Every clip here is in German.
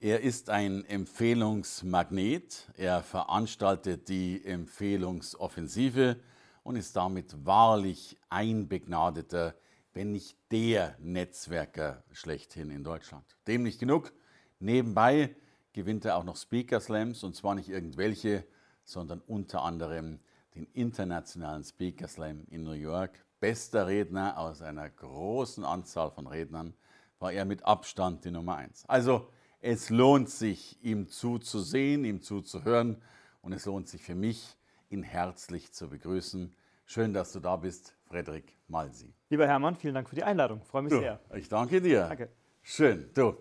Er ist ein Empfehlungsmagnet. Er veranstaltet die Empfehlungsoffensive und ist damit wahrlich ein begnadeter, wenn nicht der Netzwerker schlechthin in Deutschland. Dem nicht genug. Nebenbei gewinnt er auch noch Speaker Slams und zwar nicht irgendwelche, sondern unter anderem den internationalen Speaker Slam in New York. Bester Redner aus einer großen Anzahl von Rednern war er mit Abstand die Nummer eins. Also es lohnt sich, ihm zuzusehen, ihm zuzuhören und es lohnt sich für mich, ihn herzlich zu begrüßen. Schön, dass du da bist, Frederik Malsi. Lieber Hermann, vielen Dank für die Einladung. Freue mich du, sehr. Ich danke dir. Danke. Schön. Du,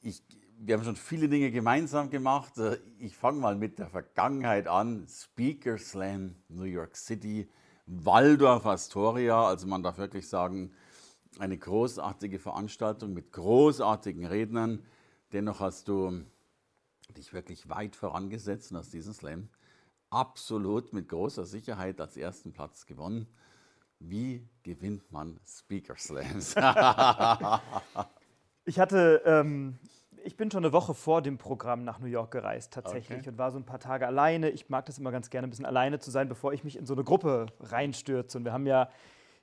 ich, wir haben schon viele Dinge gemeinsam gemacht. Ich fange mal mit der Vergangenheit an. Speaker Slam, New York City, Waldorf Astoria. Also man darf wirklich sagen, eine großartige Veranstaltung mit großartigen Rednern. Dennoch hast du dich wirklich weit vorangesetzt und hast diesen Slam absolut mit großer Sicherheit als ersten Platz gewonnen. Wie gewinnt man Speaker Slams? ich hatte, ähm, ich bin schon eine Woche vor dem Programm nach New York gereist tatsächlich okay. und war so ein paar Tage alleine. Ich mag das immer ganz gerne, ein bisschen alleine zu sein, bevor ich mich in so eine Gruppe reinstürze. Und wir haben ja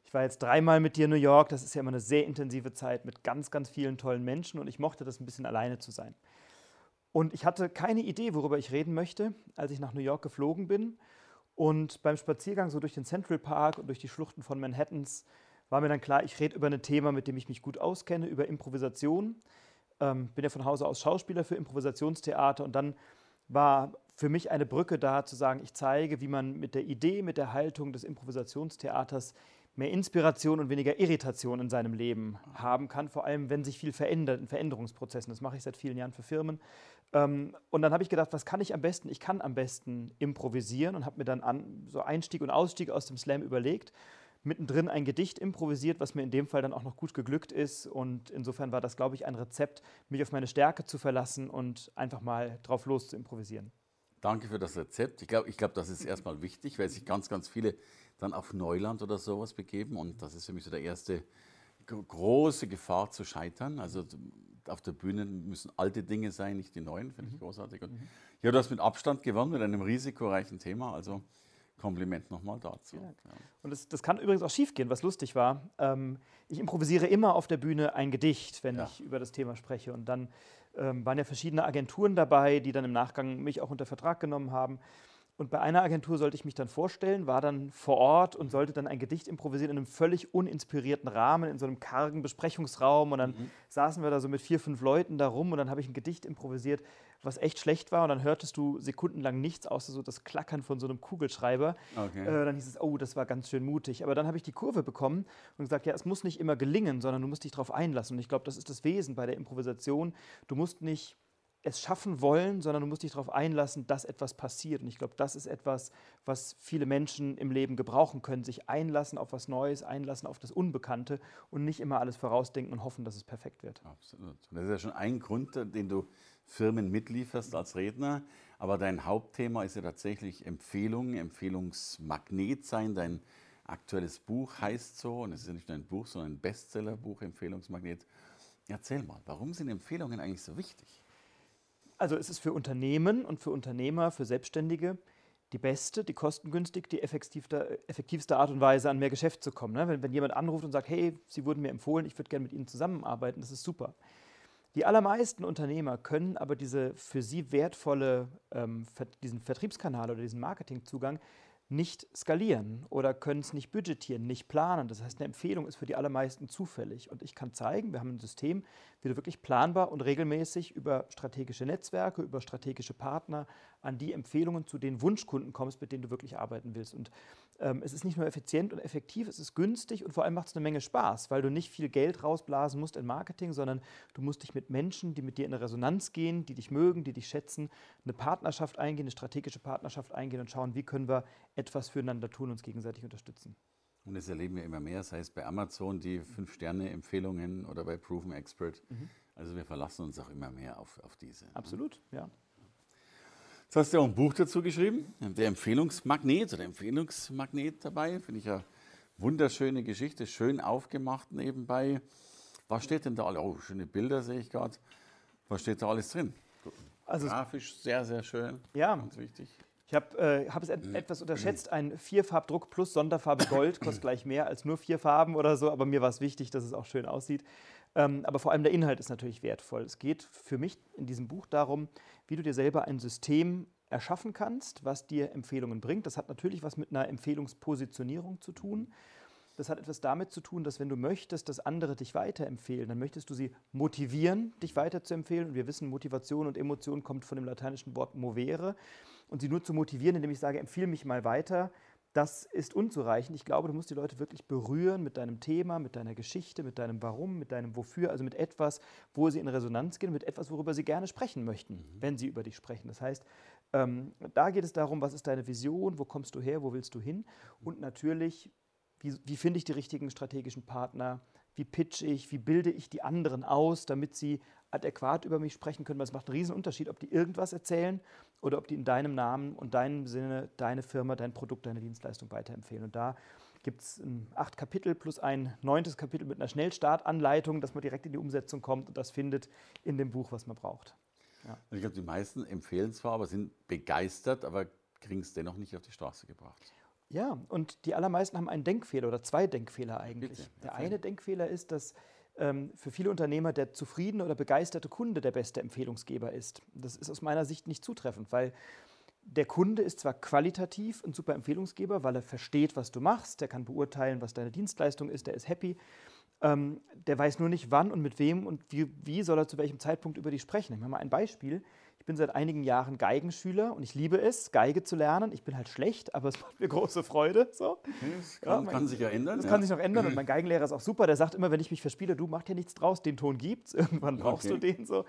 ich war jetzt dreimal mit dir in New York. Das ist ja immer eine sehr intensive Zeit mit ganz, ganz vielen tollen Menschen und ich mochte das ein bisschen alleine zu sein. Und ich hatte keine Idee, worüber ich reden möchte, als ich nach New York geflogen bin. Und beim Spaziergang so durch den Central Park und durch die Schluchten von Manhattans war mir dann klar, ich rede über ein Thema, mit dem ich mich gut auskenne, über Improvisation. Ähm, bin ja von Hause aus Schauspieler für Improvisationstheater und dann war für mich eine Brücke da, zu sagen, ich zeige, wie man mit der Idee, mit der Haltung des Improvisationstheaters mehr Inspiration und weniger Irritation in seinem Leben haben kann, vor allem wenn sich viel verändert in Veränderungsprozessen. Das mache ich seit vielen Jahren für Firmen. Ähm, und dann habe ich gedacht, was kann ich am besten? Ich kann am besten improvisieren und habe mir dann an, so Einstieg und Ausstieg aus dem Slam überlegt. Mittendrin ein Gedicht improvisiert, was mir in dem Fall dann auch noch gut geglückt ist. Und insofern war das, glaube ich, ein Rezept, mich auf meine Stärke zu verlassen und einfach mal drauf los zu improvisieren. Danke für das Rezept. Ich glaube, ich glaub, das ist erstmal wichtig, weil sich ganz, ganz viele dann auf Neuland oder sowas begeben. Und das ist für mich so der erste große Gefahr zu scheitern. Also auf der Bühne müssen alte Dinge sein, nicht die neuen, finde ich mhm. großartig. Und mhm. ja, du hast mit Abstand gewonnen, mit einem risikoreichen Thema. Also Kompliment nochmal dazu. Ja. Und das, das, kann übrigens auch schiefgehen, was lustig war. Ähm, ich improvisiere immer auf der Bühne ein Gedicht, wenn ja. ich über das Thema spreche. Und dann ähm, waren ja verschiedene Agenturen dabei, die dann im Nachgang mich auch unter Vertrag genommen haben. Und bei einer Agentur sollte ich mich dann vorstellen, war dann vor Ort und sollte dann ein Gedicht improvisieren in einem völlig uninspirierten Rahmen, in so einem kargen Besprechungsraum. Und dann mhm. saßen wir da so mit vier, fünf Leuten da rum und dann habe ich ein Gedicht improvisiert, was echt schlecht war. Und dann hörtest du sekundenlang nichts, außer so das Klackern von so einem Kugelschreiber. Okay. Äh, dann hieß es, oh, das war ganz schön mutig. Aber dann habe ich die Kurve bekommen und gesagt, ja, es muss nicht immer gelingen, sondern du musst dich darauf einlassen. Und ich glaube, das ist das Wesen bei der Improvisation. Du musst nicht es schaffen wollen, sondern du musst dich darauf einlassen, dass etwas passiert. Und ich glaube, das ist etwas, was viele Menschen im Leben gebrauchen können, sich einlassen auf was Neues, einlassen auf das Unbekannte und nicht immer alles vorausdenken und hoffen, dass es perfekt wird. Absolut. Das ist ja schon ein Grund, den du Firmen mitlieferst als Redner. Aber dein Hauptthema ist ja tatsächlich Empfehlungen, Empfehlungsmagnet sein. Dein aktuelles Buch heißt so, und es ist ja nicht nur ein Buch, sondern ein Bestsellerbuch, Empfehlungsmagnet. Erzähl mal, warum sind Empfehlungen eigentlich so wichtig? Also es ist für Unternehmen und für Unternehmer, für Selbstständige die beste, die kostengünstig, die effektivste, effektivste Art und Weise, an mehr Geschäft zu kommen. Ne? Wenn, wenn jemand anruft und sagt, hey, Sie wurden mir empfohlen, ich würde gerne mit Ihnen zusammenarbeiten, das ist super. Die allermeisten Unternehmer können aber diese für sie wertvolle, ähm, diesen Vertriebskanal oder diesen Marketingzugang nicht skalieren oder können es nicht budgetieren, nicht planen. Das heißt, eine Empfehlung ist für die allermeisten zufällig. Und ich kann zeigen, wir haben ein System, wie du wirklich planbar und regelmäßig über strategische Netzwerke, über strategische Partner an die Empfehlungen zu den Wunschkunden kommst, mit denen du wirklich arbeiten willst. Und ähm, es ist nicht nur effizient und effektiv, es ist günstig und vor allem macht es eine Menge Spaß, weil du nicht viel Geld rausblasen musst in Marketing, sondern du musst dich mit Menschen, die mit dir in eine Resonanz gehen, die dich mögen, die dich schätzen, eine Partnerschaft eingehen, eine strategische Partnerschaft eingehen und schauen, wie können wir etwas füreinander tun, uns gegenseitig unterstützen. Und das erleben wir immer mehr, sei es bei Amazon die Fünf-Sterne-Empfehlungen oder bei Proven Expert. Mhm. Also wir verlassen uns auch immer mehr auf, auf diese. Ne? Absolut, ja. Jetzt hast du auch ein Buch dazu geschrieben, der Empfehlungsmagnet oder Empfehlungsmagnet dabei. Finde ich eine wunderschöne Geschichte, schön aufgemacht nebenbei. Was steht denn da alles? Oh, schöne Bilder sehe ich gerade. Was steht da alles drin? Also Grafisch sehr, sehr schön. Ja. Ganz wichtig. Ich habe äh, hab es et etwas unterschätzt. Ein Vierfarbdruck plus Sonderfarbe Gold kostet gleich mehr als nur vier Farben oder so, aber mir war es wichtig, dass es auch schön aussieht. Ähm, aber vor allem der Inhalt ist natürlich wertvoll. Es geht für mich in diesem Buch darum, wie du dir selber ein System erschaffen kannst, was dir Empfehlungen bringt. Das hat natürlich was mit einer Empfehlungspositionierung zu tun. Das hat etwas damit zu tun, dass wenn du möchtest, dass andere dich weiterempfehlen, dann möchtest du sie motivieren, dich weiterzuempfehlen. Und wir wissen, Motivation und Emotion kommt von dem lateinischen Wort movere. Und sie nur zu motivieren, indem ich sage, empfehle mich mal weiter, das ist unzureichend. Ich glaube, du musst die Leute wirklich berühren mit deinem Thema, mit deiner Geschichte, mit deinem Warum, mit deinem Wofür, also mit etwas, wo sie in Resonanz gehen, mit etwas, worüber sie gerne sprechen möchten, mhm. wenn sie über dich sprechen. Das heißt, ähm, da geht es darum, was ist deine Vision, wo kommst du her, wo willst du hin und natürlich, wie, wie finde ich die richtigen strategischen Partner, wie pitch ich, wie bilde ich die anderen aus, damit sie adäquat über mich sprechen können, weil es macht einen riesen Unterschied, ob die irgendwas erzählen oder ob die in deinem Namen und deinem Sinne deine Firma, dein Produkt, deine Dienstleistung weiterempfehlen. Und da gibt es acht Kapitel plus ein neuntes Kapitel mit einer Schnellstartanleitung, dass man direkt in die Umsetzung kommt und das findet in dem Buch, was man braucht. Ja. Ich glaube, die meisten empfehlen zwar, aber sind begeistert, aber kriegen es dennoch nicht auf die Straße gebracht. Ja, und die allermeisten haben einen Denkfehler oder zwei Denkfehler eigentlich. Bitte, der eine Denkfehler ist, dass für viele Unternehmer der zufriedene oder begeisterte Kunde der beste Empfehlungsgeber ist. Das ist aus meiner Sicht nicht zutreffend, weil der Kunde ist zwar qualitativ ein super Empfehlungsgeber, weil er versteht, was du machst, der kann beurteilen, was deine Dienstleistung ist, der ist happy. Ähm, der weiß nur nicht, wann und mit wem und wie, wie soll er zu welchem Zeitpunkt über dich sprechen. Ich mache mal ein Beispiel bin seit einigen Jahren Geigenschüler und ich liebe es, Geige zu lernen. Ich bin halt schlecht, aber es macht mir große Freude. So. Das kann, ja, mein, kann sich ja ändern. Das ja. kann sich noch ändern und mein Geigenlehrer ist auch super. Der sagt immer, wenn ich mich verspiele, du mach dir nichts draus, den Ton gibt's. Irgendwann brauchst okay. du den so.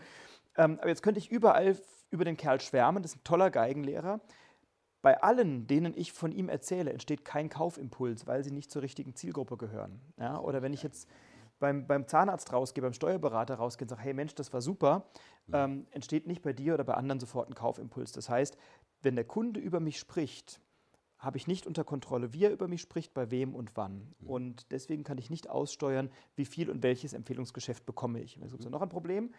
Ähm, aber jetzt könnte ich überall über den Kerl schwärmen. Das ist ein toller Geigenlehrer. Bei allen, denen ich von ihm erzähle, entsteht kein Kaufimpuls, weil sie nicht zur richtigen Zielgruppe gehören. Ja? Oder wenn ich jetzt beim, beim Zahnarzt rausgehe, beim Steuerberater rausgehe und sage, hey Mensch, das war super, ähm, entsteht nicht bei dir oder bei anderen sofort ein Kaufimpuls. Das heißt, wenn der Kunde über mich spricht, habe ich nicht unter Kontrolle, wie er über mich spricht, bei wem und wann. Mhm. Und deswegen kann ich nicht aussteuern, wie viel und welches Empfehlungsgeschäft bekomme ich. Es gibt mhm. noch ein Problem.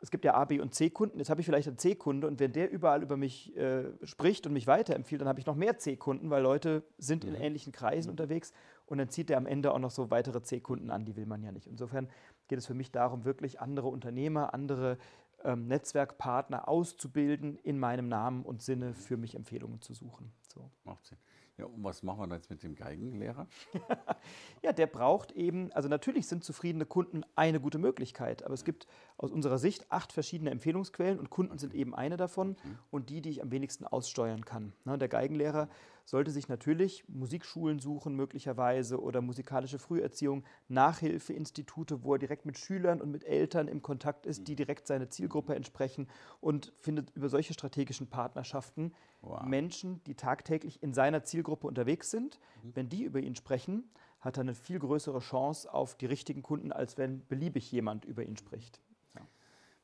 Es gibt ja A, B und C-Kunden. Jetzt habe ich vielleicht einen C-Kunde und wenn der überall über mich äh, spricht und mich weiterempfiehlt, dann habe ich noch mehr C-Kunden, weil Leute sind in mhm. ähnlichen Kreisen mhm. unterwegs und dann zieht er am Ende auch noch so weitere C-Kunden an, die will man ja nicht. Insofern geht es für mich darum, wirklich andere Unternehmer, andere ähm, Netzwerkpartner auszubilden in meinem Namen und Sinne für mich Empfehlungen zu suchen. So. Macht Sinn. Ja, und was machen wir da jetzt mit dem Geigenlehrer? ja, der braucht eben, also natürlich sind zufriedene Kunden eine gute Möglichkeit, aber es gibt aus unserer Sicht acht verschiedene Empfehlungsquellen und Kunden okay. sind eben eine davon okay. und die, die ich am wenigsten aussteuern kann. Na, der Geigenlehrer sollte sich natürlich Musikschulen suchen möglicherweise oder musikalische Früherziehung, Nachhilfeinstitute, wo er direkt mit Schülern und mit Eltern im Kontakt ist, die direkt seine Zielgruppe entsprechen und findet über solche strategischen Partnerschaften wow. Menschen, die tagtäglich in seiner Zielgruppe unterwegs sind. Mhm. Wenn die über ihn sprechen, hat er eine viel größere Chance auf die richtigen Kunden, als wenn beliebig jemand über ihn spricht. Ja.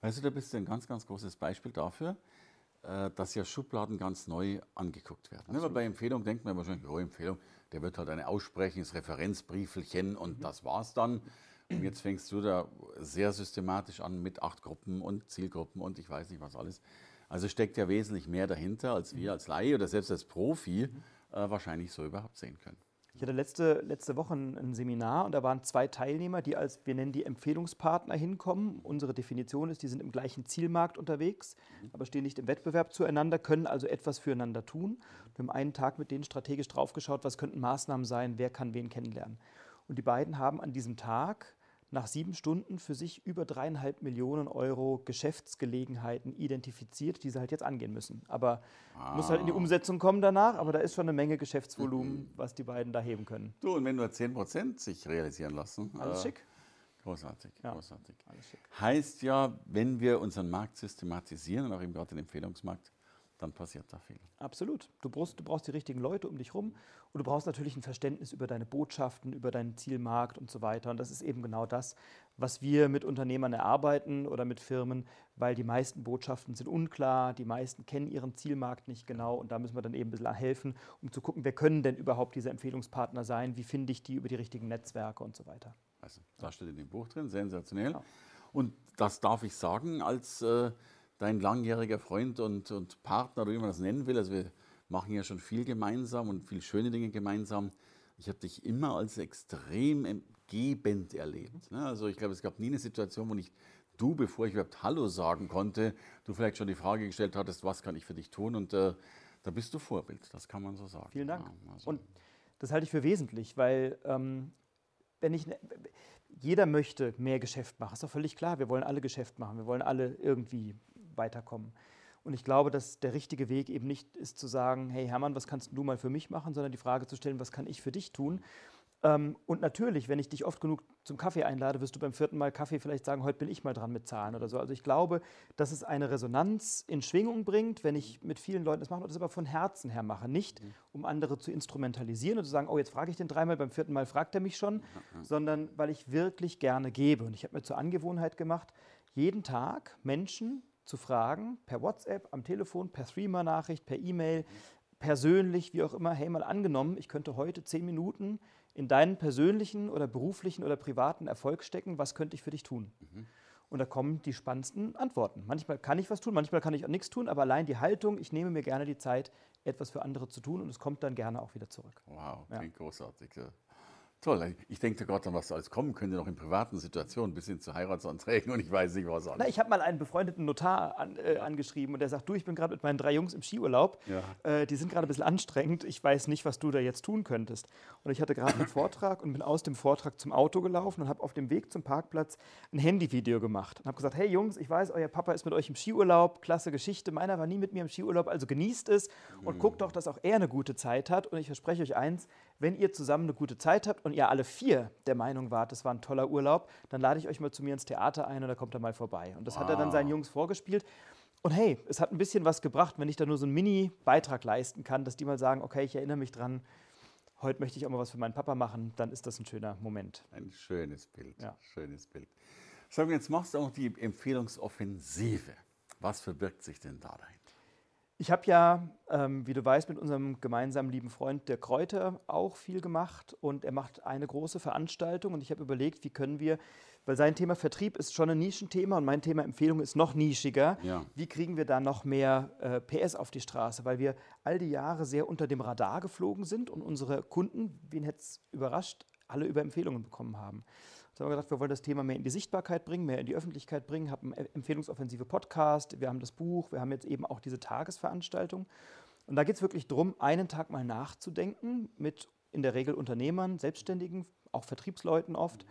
Weißt du, da bist du ein ganz, ganz großes Beispiel dafür. Äh, dass ja Schubladen ganz neu angeguckt werden. Absolut. Bei Empfehlung denkt man wahrscheinlich, oh, Empfehlung, der wird halt eine aussprechen, das Referenzbriefelchen und mhm. das war's dann. Und jetzt fängst du da sehr systematisch an mit acht Gruppen und Zielgruppen und ich weiß nicht was alles. Also steckt ja wesentlich mehr dahinter, als wir mhm. als Laie oder selbst als Profi äh, wahrscheinlich so überhaupt sehen können. Ich hatte letzte, letzte Woche ein, Seminar und da waren zwei Teilnehmer, die als, wir nennen die Empfehlungspartner hinkommen. Unsere Definition ist, die sind im gleichen Zielmarkt unterwegs, mhm. aber stehen nicht im Wettbewerb zueinander, können also etwas füreinander tun. Wir haben einen Tag mit denen strategisch draufgeschaut, was könnten Maßnahmen sein, wer kann wen kennenlernen. Und die beiden haben an diesem Tag nach sieben Stunden für sich über dreieinhalb Millionen Euro Geschäftsgelegenheiten identifiziert, die sie halt jetzt angehen müssen. Aber ah. muss halt in die Umsetzung kommen danach, aber da ist schon eine Menge Geschäftsvolumen, mhm. was die beiden da heben können. Du, und wenn nur 10 Prozent sich realisieren lassen. Alles äh, schick. Großartig, ja. großartig. Heißt ja, wenn wir unseren Markt systematisieren und auch eben gerade den Empfehlungsmarkt, dann passiert da viel. Absolut. Du brauchst, du brauchst die richtigen Leute um dich herum und du brauchst natürlich ein Verständnis über deine Botschaften, über deinen Zielmarkt und so weiter. Und das ist eben genau das, was wir mit Unternehmern erarbeiten oder mit Firmen, weil die meisten Botschaften sind unklar, die meisten kennen ihren Zielmarkt nicht genau und da müssen wir dann eben ein bisschen helfen, um zu gucken, wer können denn überhaupt diese Empfehlungspartner sein, wie finde ich die über die richtigen Netzwerke und so weiter. Also, da steht in dem Buch drin, sensationell. Ja. Und das darf ich sagen als äh, dein langjähriger Freund und, und Partner, oder wie man das nennen will. Also wir machen ja schon viel gemeinsam und viel schöne Dinge gemeinsam. Ich habe dich immer als extrem gebend erlebt. Ne? Also ich glaube, es gab nie eine Situation, wo nicht du, bevor ich überhaupt Hallo sagen konnte, du vielleicht schon die Frage gestellt hattest, was kann ich für dich tun? Und äh, da bist du Vorbild, das kann man so sagen. Vielen Dank. Ja, also und das halte ich für wesentlich, weil ähm, wenn ich, ne, jeder möchte mehr Geschäft machen, ist doch völlig klar. Wir wollen alle Geschäft machen, wir wollen alle irgendwie weiterkommen. Und ich glaube, dass der richtige Weg eben nicht ist zu sagen, hey Hermann, was kannst du mal für mich machen, sondern die Frage zu stellen, was kann ich für dich tun? Ähm, und natürlich, wenn ich dich oft genug zum Kaffee einlade, wirst du beim vierten Mal Kaffee vielleicht sagen, heute bin ich mal dran mit Zahlen oder so. Also ich glaube, dass es eine Resonanz in Schwingung bringt, wenn ich mit vielen Leuten das mache und das aber von Herzen her mache. Nicht, mhm. um andere zu instrumentalisieren und zu sagen, oh, jetzt frage ich den dreimal, beim vierten Mal fragt er mich schon, sondern weil ich wirklich gerne gebe. Und ich habe mir zur Angewohnheit gemacht, jeden Tag Menschen zu fragen, per WhatsApp, am Telefon, per Threema-Nachricht, per E-Mail, persönlich, wie auch immer, hey, mal angenommen, ich könnte heute zehn Minuten in deinen persönlichen oder beruflichen oder privaten Erfolg stecken, was könnte ich für dich tun? Mhm. Und da kommen die spannendsten Antworten. Manchmal kann ich was tun, manchmal kann ich auch nichts tun, aber allein die Haltung, ich nehme mir gerne die Zeit, etwas für andere zu tun und es kommt dann gerne auch wieder zurück. Wow, klingt ja. großartig. Toll, ich denke gerade an, was alles kommen könnte, noch in privaten Situationen, bis hin zu Heiratsanträgen und ich weiß nicht, was alles. Na, ich habe mal einen befreundeten Notar an, äh, angeschrieben und der sagt, du, ich bin gerade mit meinen drei Jungs im Skiurlaub, ja. äh, die sind gerade ein bisschen anstrengend, ich weiß nicht, was du da jetzt tun könntest. Und ich hatte gerade einen Vortrag und bin aus dem Vortrag zum Auto gelaufen und habe auf dem Weg zum Parkplatz ein Handyvideo gemacht und habe gesagt, hey Jungs, ich weiß, euer Papa ist mit euch im Skiurlaub, klasse Geschichte, meiner war nie mit mir im Skiurlaub, also genießt es und mhm. guckt doch, dass auch er eine gute Zeit hat und ich verspreche euch eins, wenn ihr zusammen eine gute Zeit habt und ihr alle vier der Meinung wart, das war ein toller Urlaub, dann lade ich euch mal zu mir ins Theater ein und da kommt er mal vorbei. Und das wow. hat er dann seinen Jungs vorgespielt. Und hey, es hat ein bisschen was gebracht, wenn ich da nur so einen Mini-Beitrag leisten kann, dass die mal sagen, okay, ich erinnere mich dran, heute möchte ich auch mal was für meinen Papa machen, dann ist das ein schöner Moment. Ein schönes Bild, ja. schönes Bild. Sag jetzt machst du auch die Empfehlungsoffensive. Was verbirgt sich denn da dahinter? Ich habe ja, ähm, wie du weißt, mit unserem gemeinsamen lieben Freund der Kräuter auch viel gemacht und er macht eine große Veranstaltung und ich habe überlegt, wie können wir, weil sein Thema Vertrieb ist schon ein Nischenthema und mein Thema Empfehlung ist noch nischiger, ja. wie kriegen wir da noch mehr äh, PS auf die Straße, weil wir all die Jahre sehr unter dem Radar geflogen sind und unsere Kunden, wen hätte es überrascht, alle über Empfehlungen bekommen haben. Jetzt haben wir gesagt, wir wollen das Thema mehr in die Sichtbarkeit bringen, mehr in die Öffentlichkeit bringen, haben einen empfehlungsoffensive Podcast, wir haben das Buch, wir haben jetzt eben auch diese Tagesveranstaltung. Und da geht es wirklich darum, einen Tag mal nachzudenken mit in der Regel Unternehmern, Selbstständigen, auch Vertriebsleuten oft,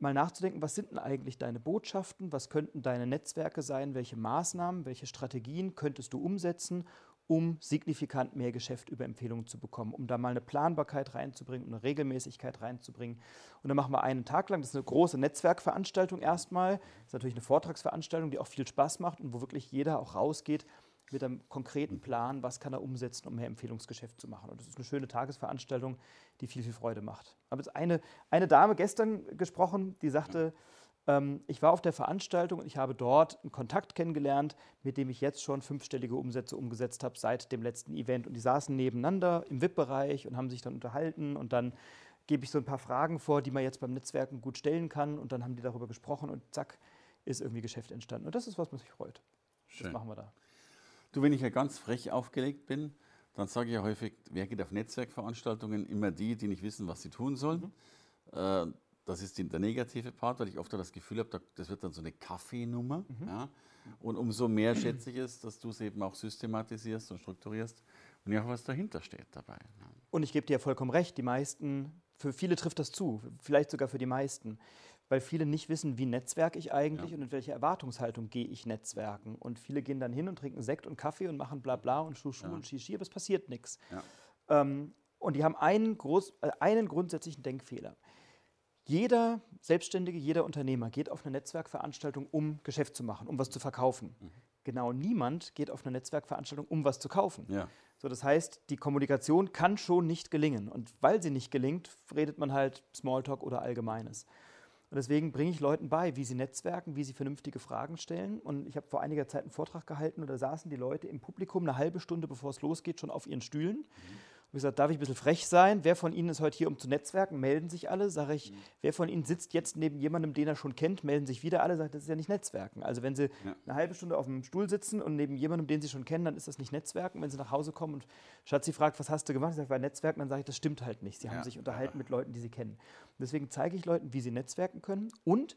mal nachzudenken, was sind denn eigentlich deine Botschaften, was könnten deine Netzwerke sein, welche Maßnahmen, welche Strategien könntest du umsetzen, um signifikant mehr Geschäft über Empfehlungen zu bekommen, um da mal eine Planbarkeit reinzubringen, eine Regelmäßigkeit reinzubringen. Und dann machen wir einen Tag lang, das ist eine große Netzwerkveranstaltung erstmal, das ist natürlich eine Vortragsveranstaltung, die auch viel Spaß macht und wo wirklich jeder auch rausgeht mit einem konkreten Plan, was kann er umsetzen, um mehr Empfehlungsgeschäft zu machen. Und das ist eine schöne Tagesveranstaltung, die viel, viel Freude macht. Ich habe jetzt eine, eine Dame gestern gesprochen, die sagte, ähm, ich war auf der Veranstaltung und ich habe dort einen Kontakt kennengelernt, mit dem ich jetzt schon fünfstellige Umsätze umgesetzt habe seit dem letzten Event. Und die saßen nebeneinander im VIP-Bereich und haben sich dann unterhalten und dann gebe ich so ein paar Fragen vor, die man jetzt beim Netzwerken gut stellen kann und dann haben die darüber gesprochen und zack, ist irgendwie Geschäft entstanden. Und das ist, was man sich freut. Schön. Das machen wir da. Du, wenn ich ja ganz frech aufgelegt bin, dann sage ich ja häufig, wer geht auf Netzwerkveranstaltungen? Immer die, die nicht wissen, was sie tun sollen. Mhm. Äh, das ist der negative Part, weil ich oft das Gefühl habe, das wird dann so eine Kaffeenummer. Mhm. Ja? Und umso mehr schätze ich es, dass du es eben auch systematisierst und strukturierst und ja auch was dahinter steht dabei. Und ich gebe dir vollkommen recht, die meisten, für viele trifft das zu, vielleicht sogar für die meisten. weil viele nicht wissen, wie netzwerke ich eigentlich ja. und in welche Erwartungshaltung gehe ich netzwerken. Und viele gehen dann hin und trinken Sekt und Kaffee und machen bla bla und Schuh, Schuh ja. und Shishi, aber es passiert nichts. Ja. Ähm, und die haben einen, groß, äh, einen grundsätzlichen Denkfehler. Jeder Selbstständige, jeder Unternehmer geht auf eine Netzwerkveranstaltung, um Geschäft zu machen, um was zu verkaufen. Mhm. Genau niemand geht auf eine Netzwerkveranstaltung, um was zu kaufen. Ja. So, das heißt, die Kommunikation kann schon nicht gelingen. Und weil sie nicht gelingt, redet man halt Smalltalk oder Allgemeines. Und deswegen bringe ich Leuten bei, wie sie netzwerken, wie sie vernünftige Fragen stellen. Und ich habe vor einiger Zeit einen Vortrag gehalten und da saßen die Leute im Publikum eine halbe Stunde, bevor es losgeht, schon auf ihren Stühlen. Mhm habe gesagt, darf ich ein bisschen frech sein? Wer von Ihnen ist heute hier, um zu netzwerken? Melden sich alle. Sage ich, mhm. wer von Ihnen sitzt jetzt neben jemandem, den er schon kennt? Melden sich wieder alle. Sagt, das ist ja nicht Netzwerken. Also wenn Sie ja. eine halbe Stunde auf dem Stuhl sitzen und neben jemandem, den Sie schon kennen, dann ist das nicht Netzwerken. Wenn Sie nach Hause kommen und Schatzi fragt, was hast du gemacht? Ich sage, bei Netzwerken, dann sage ich, das stimmt halt nicht. Sie ja. haben sich unterhalten mit Leuten, die Sie kennen. Und deswegen zeige ich Leuten, wie sie netzwerken können. Und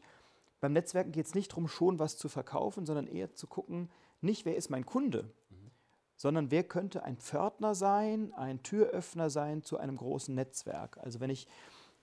beim Netzwerken geht es nicht darum, schon was zu verkaufen, sondern eher zu gucken, nicht wer ist mein Kunde, sondern wer könnte ein Pförtner sein, ein Türöffner sein zu einem großen Netzwerk. Also wenn ich,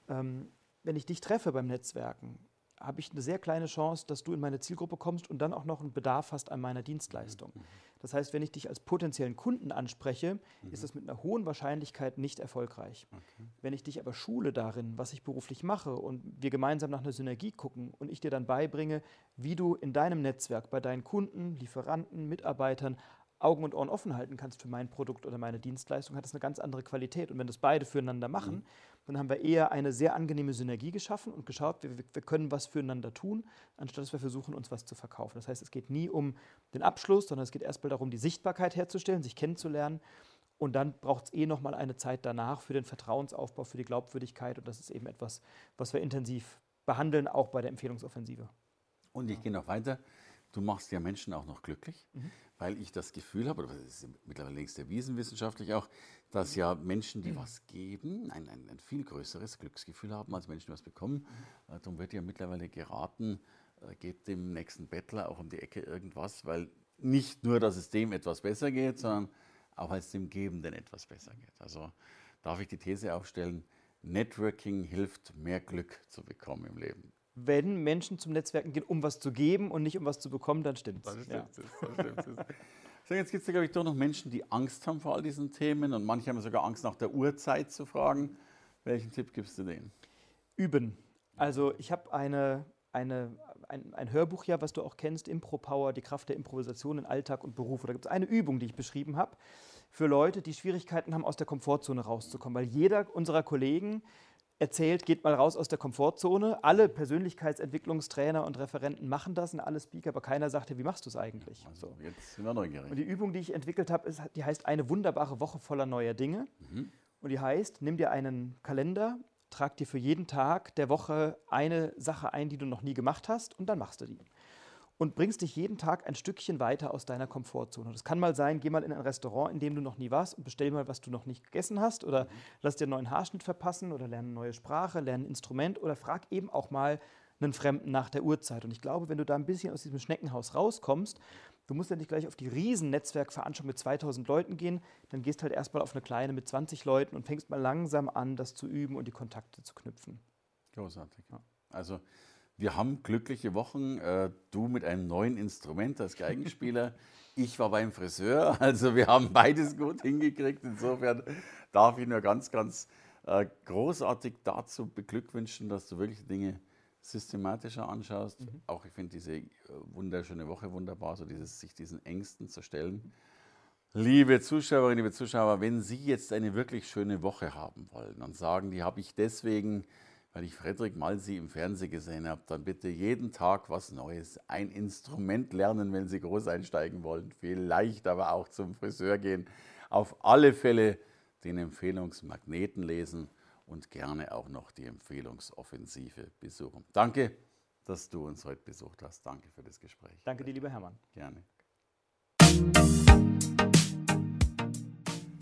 ähm, wenn ich dich treffe beim Netzwerken, habe ich eine sehr kleine Chance, dass du in meine Zielgruppe kommst und dann auch noch einen Bedarf hast an meiner Dienstleistung. Mhm. Das heißt, wenn ich dich als potenziellen Kunden anspreche, mhm. ist das mit einer hohen Wahrscheinlichkeit nicht erfolgreich. Okay. Wenn ich dich aber schule darin, was ich beruflich mache und wir gemeinsam nach einer Synergie gucken und ich dir dann beibringe, wie du in deinem Netzwerk bei deinen Kunden, Lieferanten, Mitarbeitern Augen und Ohren offen halten kannst für mein Produkt oder meine Dienstleistung, hat das eine ganz andere Qualität. Und wenn das beide füreinander machen, mhm. dann haben wir eher eine sehr angenehme Synergie geschaffen und geschaut, wir, wir, können was füreinander tun, anstatt dass wir versuchen, uns was zu verkaufen. Das heißt, es geht nie um den Abschluss, sondern es geht erstmal darum, die Sichtbarkeit herzustellen, sich kennenzulernen. Und dann braucht es eh nochmal eine Zeit danach für den Vertrauensaufbau, für die Glaubwürdigkeit. Und das ist eben etwas, was wir intensiv behandeln, auch bei der Empfehlungsoffensive. Und ich gehe noch weiter. Du machst ja Menschen auch noch glücklich. Mhm weil ich das Gefühl habe, oder das ist mittlerweile längst erwiesen wissenschaftlich auch, dass ja Menschen, die was geben, ein, ein, ein viel größeres Glücksgefühl haben, als Menschen, die was bekommen. Äh, darum wird ja mittlerweile geraten, äh, gebt dem nächsten Bettler auch um die Ecke irgendwas, weil nicht nur, dass es dem etwas besser geht, sondern auch als dem Gebenden etwas besser geht. Also darf ich die These aufstellen, Networking hilft, mehr Glück zu bekommen im Leben wenn Menschen zum Netzwerken gehen, um was zu geben und nicht um was zu bekommen, dann stimmt es. Ja. So, jetzt gibt es, glaube ich, doch noch Menschen, die Angst haben vor all diesen Themen und manche haben sogar Angst, nach der Uhrzeit zu fragen. Welchen Tipp gibst du denen? Üben. Also ich habe eine, eine, ein, ein, Hörbuch ja, was du auch kennst, Impro Power, die Kraft der Improvisation in Alltag und Beruf. Da gibt es eine Übung, die ich beschrieben habe, für Leute, die Schwierigkeiten haben, aus der Komfortzone rauszukommen. Weil jeder unserer Kollegen erzählt, geht mal raus aus der Komfortzone. Alle Persönlichkeitsentwicklungstrainer und Referenten machen das und alle Speaker, aber keiner sagt dir, wie machst du es eigentlich? Also, so. Jetzt sind wir neugierig. Und die Übung, die ich entwickelt habe, ist, die heißt eine wunderbare Woche voller neuer Dinge. Mhm. Und die heißt, nimm dir einen Kalender, trag dir für jeden Tag der Woche eine Sache ein, die du noch nie gemacht hast und dann machst du die und bringst dich jeden Tag ein Stückchen weiter aus deiner Komfortzone. Das kann mal sein, geh mal in ein Restaurant, in dem du noch nie warst und bestell mal, was du noch nicht gegessen hast oder mhm. lass dir einen neuen Haarschnitt verpassen oder lerne eine neue Sprache, lerne ein Instrument oder frag eben auch mal einen Fremden nach der Uhrzeit. Und ich glaube, wenn du da ein bisschen aus diesem Schneckenhaus rauskommst, du musst ja nicht gleich auf die riesen Netzwerkveranstaltung mit 2000 Leuten gehen, dann gehst halt erstmal auf eine kleine mit 20 Leuten und fängst mal langsam an, das zu üben und die Kontakte zu knüpfen. Großartig. Ja. Also wir haben glückliche Wochen. Äh, du mit einem neuen Instrument als Geigenspieler. ich war beim Friseur. Also wir haben beides gut hingekriegt. Insofern darf ich nur ganz, ganz äh, großartig dazu beglückwünschen, dass du wirklich Dinge systematischer anschaust. Mhm. Auch ich finde diese äh, wunderschöne Woche wunderbar, so dieses, sich diesen Ängsten zu stellen. Liebe Zuschauerinnen, liebe Zuschauer, wenn Sie jetzt eine wirklich schöne Woche haben wollen und sagen, die habe ich deswegen weil ich Frederik Malsi im Fernsehen gesehen habe, dann bitte jeden Tag was Neues. Ein Instrument lernen, wenn Sie groß einsteigen wollen. Vielleicht aber auch zum Friseur gehen. Auf alle Fälle den Empfehlungsmagneten lesen und gerne auch noch die Empfehlungsoffensive besuchen. Danke, dass du uns heute besucht hast. Danke für das Gespräch. Danke dir, lieber Hermann. Gerne.